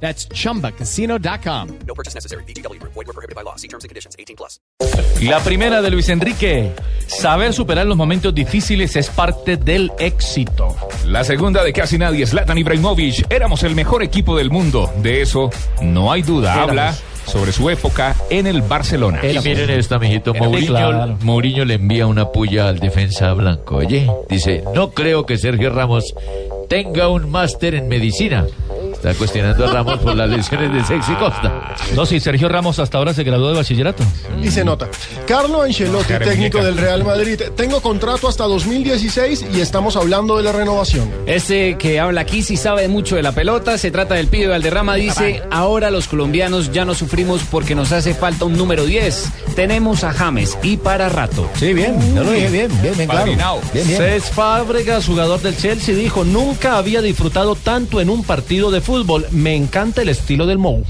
That's chumbacasino.com. No purchase necessary. BGW. Void were prohibited by law. See terms and conditions. 18 plus. La primera de Luis Enrique. Saber superar los momentos difíciles es parte del éxito. La segunda de casi nadie, Zlatan Ibrahimovic. Éramos el mejor equipo del mundo. De eso no hay duda. Habla sobre su época en el Barcelona. Y miren esto, amiguito. Mourinho, claro. Mourinho le envía una puya al defensa blanco. Oye, dice, no creo que Sergio Ramos tenga un máster en medicina. Está cuestionando a Ramos por las lesiones de Sexy Costa. No, sí, Sergio Ramos hasta ahora se graduó de bachillerato. Y se nota. Carlo Ancelotti, técnico del Real Madrid. Tengo contrato hasta 2016 y estamos hablando de la renovación. Este que habla aquí sí sabe mucho de la pelota, se trata del pibe Valderrama, dice, ahora los colombianos ya no sufrimos porque nos hace falta un número 10. Tenemos a James y para rato. Sí, bien, yo lo dije bien, bien, bien, claro. Bien, bien. Cés Fábregas, jugador del Chelsea, dijo, nunca había disfrutado tanto en un partido de fútbol. Me encanta el estilo del Mou.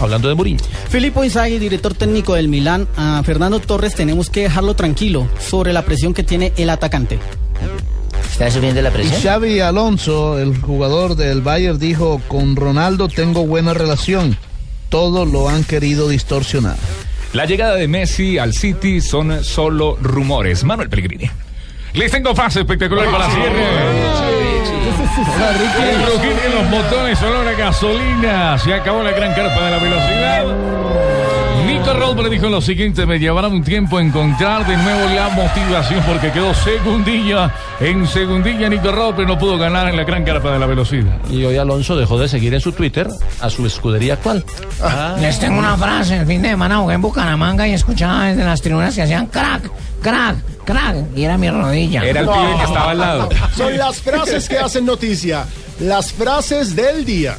Hablando de Mourinho. Filippo Inzaghi, director técnico del Milán, a Fernando Torres tenemos que dejarlo tranquilo sobre la presión que tiene el atacante. ¿Está subiendo la Y presión? Xavi Alonso, el jugador del Bayern, dijo, con Ronaldo tengo buena relación. Todo lo han querido distorsionar. La llegada de Messi al City son solo rumores. Manuel Pellegrini. Les tengo fase espectacular para la cierre. El rojín en los botones, olor a gasolina. Se acabó la gran carpa de la velocidad. Nico Rosberg dijo lo siguiente, me llevará un tiempo encontrar de nuevo la motivación porque quedó segundilla. En segundilla Nico Rosberg no pudo ganar en la gran carpa de la velocidad. Y hoy Alonso dejó de seguir en su Twitter a su escudería actual. Les tengo una frase. El fin de semana jugué en Bucaramanga y escuchaba desde las tribunas que hacían crack, crack, crack. Y era mi rodilla. Era el pibe que estaba al lado. Son las frases que hacen noticia. Las frases del día.